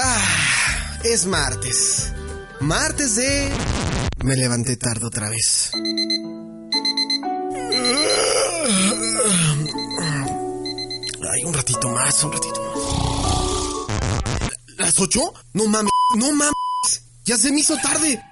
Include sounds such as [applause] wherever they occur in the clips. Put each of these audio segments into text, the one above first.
Ah, es martes. Martes de... Me levanté tarde otra vez. Ay, un ratito más, un ratito más. ¿Las ocho? No mames, no mames. Ya se me hizo tarde.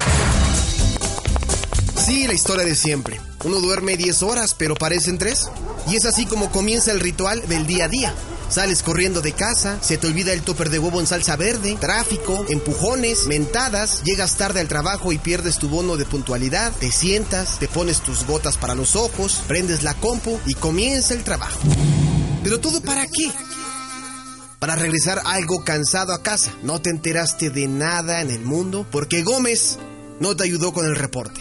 Sí, la historia de siempre. Uno duerme 10 horas, pero parecen 3. Y es así como comienza el ritual del día a día. Sales corriendo de casa, se te olvida el topper de huevo en salsa verde, tráfico, empujones, mentadas, llegas tarde al trabajo y pierdes tu bono de puntualidad, te sientas, te pones tus gotas para los ojos, prendes la compu y comienza el trabajo. Pero todo para qué? Para regresar algo cansado a casa. No te enteraste de nada en el mundo porque Gómez no te ayudó con el reporte.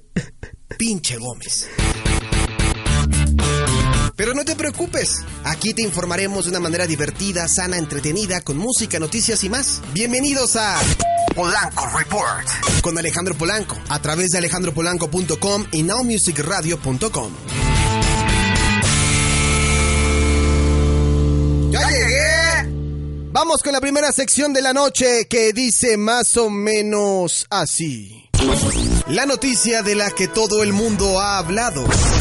[laughs] Pinche Gómez. Pero no te preocupes, aquí te informaremos de una manera divertida, sana, entretenida, con música, noticias y más. Bienvenidos a Polanco Report con Alejandro Polanco a través de alejandropolanco.com y nowmusicradio.com. ¡Ya llegué! Vamos con la primera sección de la noche que dice más o menos así. La noticia de la que todo el mundo ha hablado,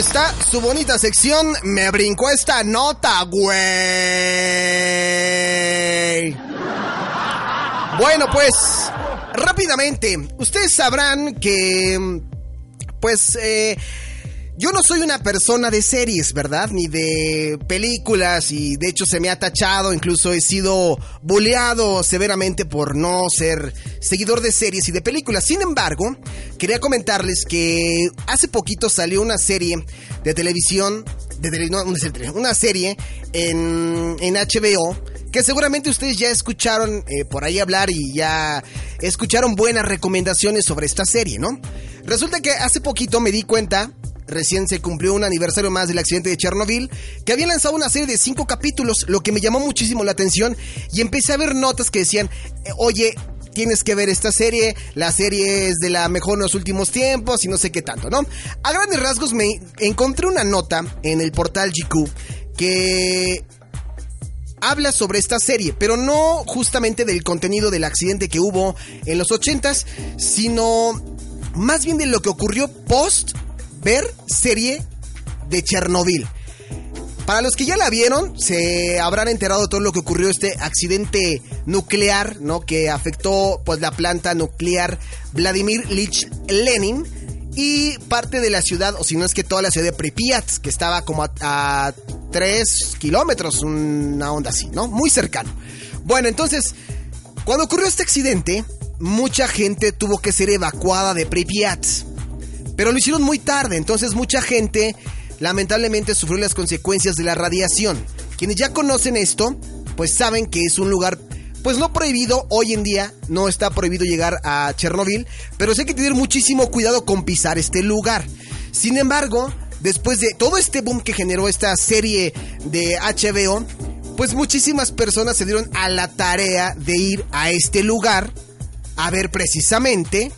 Está su bonita sección. Me brincó esta nota, güey. Bueno, pues, rápidamente, ustedes sabrán que, pues, eh, yo no soy una persona de series, ¿verdad? Ni de películas y de hecho se me ha tachado, incluso he sido bulleado severamente por no ser seguidor de series y de películas. Sin embargo, quería comentarles que hace poquito salió una serie de televisión, de tele, una serie en, en HBO que seguramente ustedes ya escucharon eh, por ahí hablar y ya escucharon buenas recomendaciones sobre esta serie, ¿no? Resulta que hace poquito me di cuenta recién se cumplió un aniversario más del accidente de Chernobyl, que había lanzado una serie de cinco capítulos, lo que me llamó muchísimo la atención y empecé a ver notas que decían, eh, oye, tienes que ver esta serie, la serie es de la mejor en los últimos tiempos y no sé qué tanto, ¿no? A grandes rasgos me encontré una nota en el portal GQ que habla sobre esta serie, pero no justamente del contenido del accidente que hubo en los 80s, sino más bien de lo que ocurrió post ver serie de Chernobyl. Para los que ya la vieron, se habrán enterado de todo lo que ocurrió este accidente nuclear, ¿no? Que afectó pues la planta nuclear Vladimir Lich Lenin y parte de la ciudad, o si no es que toda la ciudad de Pripyat, que estaba como a, 3 kilómetros, una onda así, ¿no? Muy cercano. Bueno, entonces, cuando ocurrió este accidente, mucha gente tuvo que ser evacuada de Pripyat. Pero lo hicieron muy tarde, entonces mucha gente lamentablemente sufrió las consecuencias de la radiación. Quienes ya conocen esto, pues saben que es un lugar, pues no prohibido, hoy en día no está prohibido llegar a Chernobyl, pero sí hay que tener muchísimo cuidado con pisar este lugar. Sin embargo, después de todo este boom que generó esta serie de HBO, pues muchísimas personas se dieron a la tarea de ir a este lugar a ver precisamente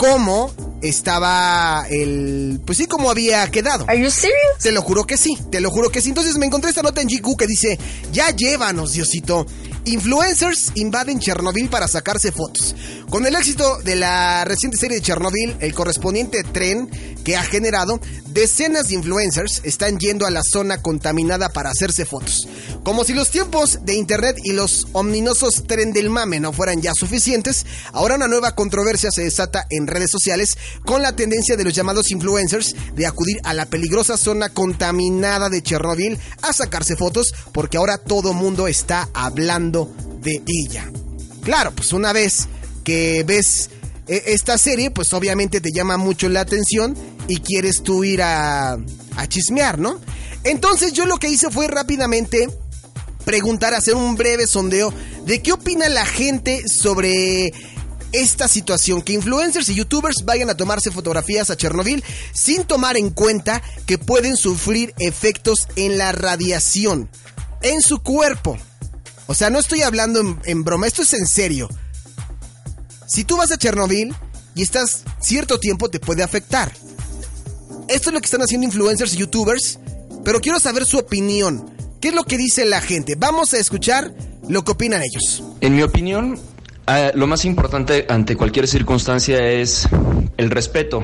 cómo estaba el. Pues sí, cómo había quedado. ¿Are you serious? Te lo juro que sí, te lo juro que sí. Entonces me encontré esta nota en GQ que dice: Ya llévanos, Diosito. Influencers invaden Chernobyl para sacarse fotos. Con el éxito de la reciente serie de Chernobyl, el correspondiente tren que ha generado, decenas de influencers están yendo a la zona contaminada para hacerse fotos. Como si los tiempos de internet y los ominosos tren del mame no fueran ya suficientes, ahora una nueva controversia se desata en redes sociales con la tendencia de los llamados influencers de acudir a la peligrosa zona contaminada de Chernobyl a sacarse fotos porque ahora todo mundo está hablando de ella. Claro, pues una vez que ves eh, esta serie, pues obviamente te llama mucho la atención y quieres tú ir a, chismear, ¿no? Entonces yo lo que hice fue rápidamente preguntar, hacer un breve sondeo de qué opina la gente sobre esta situación, que influencers y youtubers vayan a tomarse fotografías a Chernobyl sin tomar en cuenta que pueden sufrir efectos en la radiación, en su cuerpo. O sea, no estoy hablando en, broma, esto es en serio. Si tú vas a Chernobyl y estás cierto tiempo, te puede afectar. Esto es lo que están haciendo influencers y youtubers, pero quiero saber su opinión. ¿Qué es lo que dice la gente? Vamos a escuchar lo que opinan ellos. En mi opinión, ah, lo más importante ante cualquier circunstancia es el respeto.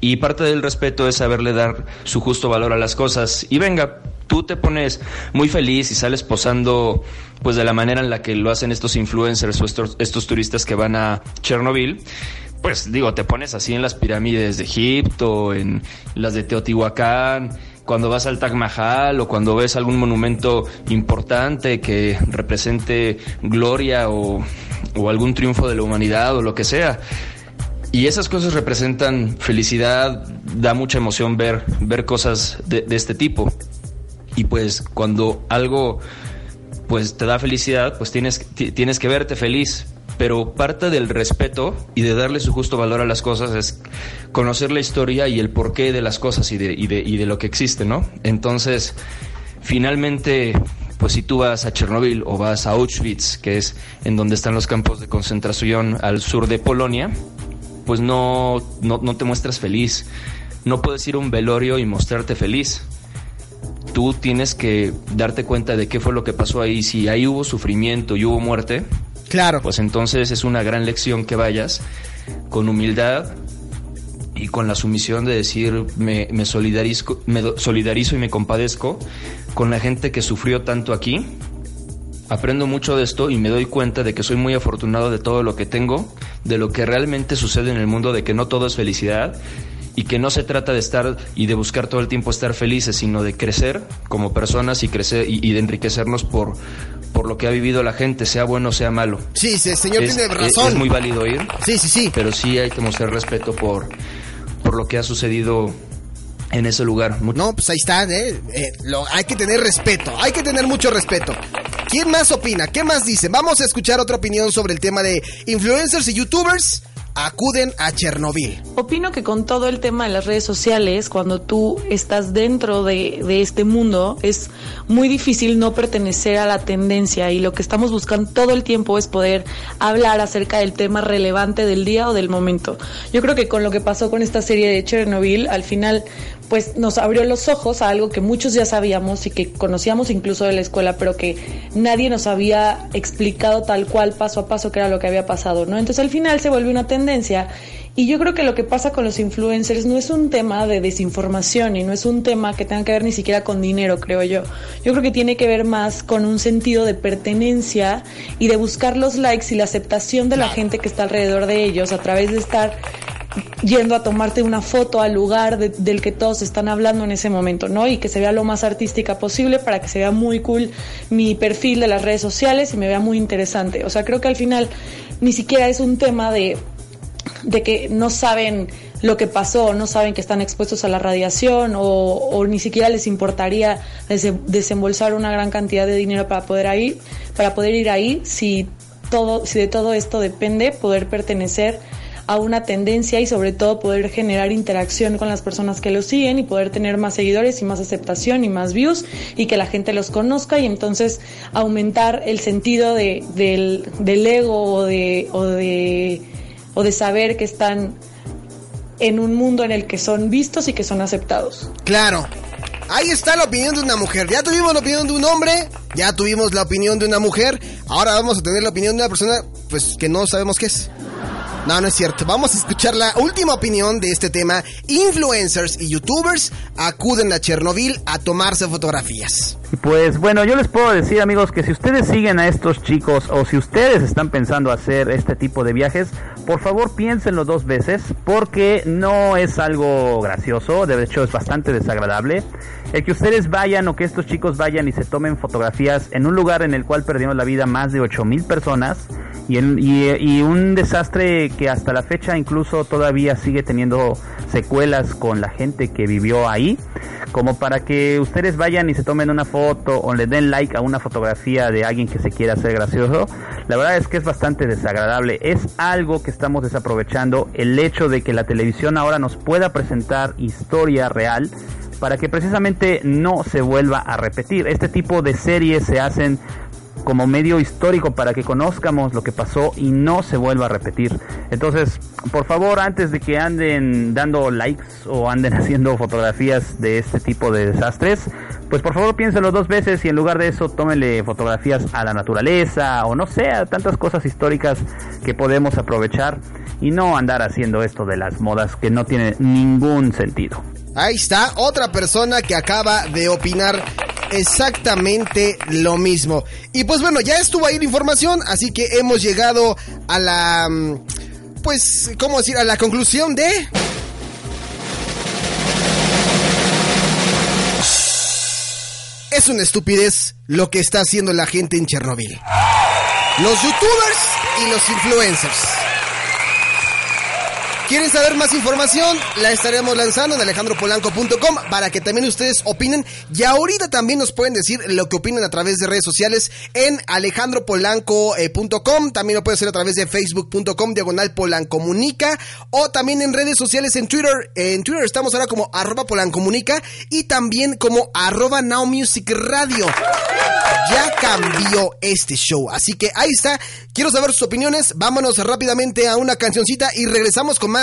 Y parte del respeto es saberle dar su justo valor a las cosas. Y venga, tú te pones muy feliz y sales posando pues de la manera en la que lo hacen estos influencers o estos, turistas que van a Chernobyl, pues digo, te pones así en las pirámides de Egipto, en las de Teotihuacán, cuando vas al Taj Mahal o cuando ves algún monumento importante que represente gloria o, algún triunfo de la humanidad o lo que sea. Y esas cosas representan felicidad, da mucha emoción ver, ver cosas de este tipo y pues cuando algo pues te da felicidad, pues tienes, tienes que verte feliz. Pero parte del respeto y de darle su justo valor a las cosas es conocer la historia y el porqué de las cosas y de, y de, y de lo que existe, ¿no? Entonces, finalmente, pues si tú vas a Chernobyl o vas a Auschwitz, que es en donde están los campos de concentración al sur de Polonia, pues no, no, no te muestras feliz. No puedes ir a un velorio y mostrarte feliz tú tienes que darte cuenta de qué fue lo que pasó ahí. Si ahí hubo sufrimiento y hubo muerte, claro. Pues entonces es una gran lección que vayas con humildad y con la sumisión de decir me, solidarizo, solidarizo y me compadezco con la gente que sufrió tanto aquí. Aprendo mucho de esto y me doy cuenta de que soy muy afortunado de todo lo que tengo, de lo que realmente sucede en el mundo, de que no todo es felicidad y que no se trata de estar y de buscar todo el tiempo estar felices, sino de crecer como personas y crecer y, de enriquecernos por por lo que ha vivido la gente, sea bueno o sea malo. Sí, sí señor tiene razón. Es, muy válido ir. Sí, sí, sí. Pero sí hay que mostrar respeto por por lo que ha sucedido en ese lugar. No, pues ahí está, ¿eh? eh lo, hay que tener respeto, hay que tener mucho respeto. ¿Quién más opina? ¿Qué más dice? Vamos a escuchar otra opinión sobre el tema de influencers y youtubers acuden a Chernobyl. Opino que con todo el tema de las redes sociales, cuando tú estás dentro de, este mundo, es muy difícil no pertenecer a la tendencia y lo que estamos buscando todo el tiempo es poder hablar acerca del tema relevante del día o del momento. Yo creo que con lo que pasó con esta serie de Chernobyl, al final pues nos abrió los ojos a algo que muchos ya sabíamos y que conocíamos incluso de la escuela, pero que nadie nos había explicado tal cual paso a paso que era lo que había pasado, ¿no? Entonces al final se volvió una tendencia y yo creo que lo que pasa con los influencers no es un tema de desinformación y no es un tema que tenga que ver ni siquiera con dinero, creo yo. Yo creo que tiene que ver más con un sentido de pertenencia y de buscar los likes y la aceptación de la gente que está alrededor de ellos a través de estar yendo a tomarte una foto al lugar del que todos están hablando en ese momento, ¿no? Y que se vea lo más artística posible para que se vea muy cool mi perfil de las redes sociales y me vea muy interesante. O sea, creo que al final ni siquiera es un tema de, de que no saben lo que pasó, no saben que están expuestos a la radiación o, ni siquiera les importaría desembolsar una gran cantidad de dinero para poder ir, para poder ir ahí si todo, si de todo esto depende poder pertenecer a una tendencia y sobre todo poder generar interacción con las personas que lo siguen y poder tener más seguidores y más aceptación y más views y que la gente los conozca y entonces aumentar el sentido de, del, del ego o de, o de, o de saber que están en un mundo en el que son vistos y que son aceptados. Claro. Ahí está la opinión de una mujer. Ya tuvimos la opinión de un hombre, ya tuvimos la opinión de una mujer. Ahora vamos a tener la opinión de una persona, pues que no sabemos qué es. No, no es cierto. Vamos a escuchar la última opinión de este tema. Influencers y youtubers acuden a Chernobyl a tomarse fotografías. Pues bueno, yo les puedo decir amigos que si ustedes siguen a estos chicos o si ustedes están pensando hacer este tipo de viajes, por favor piénsenlo dos veces porque no es algo gracioso, de hecho es bastante desagradable. El que ustedes vayan o que estos chicos vayan y se tomen fotografías en un lugar en el cual perdieron la vida más de 8000 personas y, y, un desastre que hasta la fecha incluso todavía sigue teniendo secuelas con la gente que vivió ahí, como para que ustedes vayan y se tomen una foto o le den like a una fotografía de alguien que se quiera hacer gracioso, la verdad es que es bastante desagradable. Es algo que estamos desaprovechando, el hecho de que la televisión ahora nos pueda presentar historia real para que precisamente no se vuelva a repetir. Este tipo de series se hacen como medio histórico para que conozcamos lo que pasó y no se vuelva a repetir. Entonces, por favor, antes de que anden dando likes o anden [laughs] haciendo fotografías de este tipo de desastres, pues por favor piénselo dos veces y en lugar de eso tómenle fotografías a la naturaleza o no sé, tantas cosas históricas que podemos aprovechar y no andar haciendo esto de las modas que no tiene ningún sentido. Ahí está, otra persona que acaba de opinar exactamente lo mismo. Y pues bueno, ya estuvo ahí la información, así que hemos llegado a la... Mm, pues, ¿cómo decir? A la conclusión de... Es una estupidez lo que está haciendo la gente en Chernobyl. Los youtubers y los influencers. ¿Quieren saber más información? La estaremos lanzando en alejandropolanco.com para que también ustedes opinen. Y ahorita también nos pueden decir lo que opinan a través de redes sociales en alejandropolanco.com. También lo pueden hacer a través de facebook.com, diagonal polancomunica. O también en redes sociales en Twitter. En Twitter estamos ahora como arroba polancomunica y también como arroba now music radio. Ya cambió este show. Así que ahí está. Quiero saber sus opiniones. Vámonos rápidamente a una cancioncita y regresamos con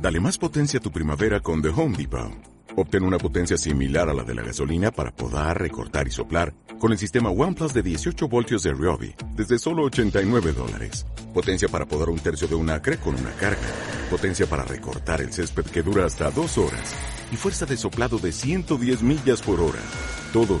Dale más potencia a tu primavera con The Home Depot. Obtén una potencia similar a la de la gasolina para podar, recortar y soplar con el sistema OnePlus de 18 voltios de Ryobi desde solo 89 dólares. Potencia para podar un tercio de un acre con una carga. Potencia para recortar el césped que dura hasta dos horas. Y fuerza de soplado de 110 millas por hora. Todo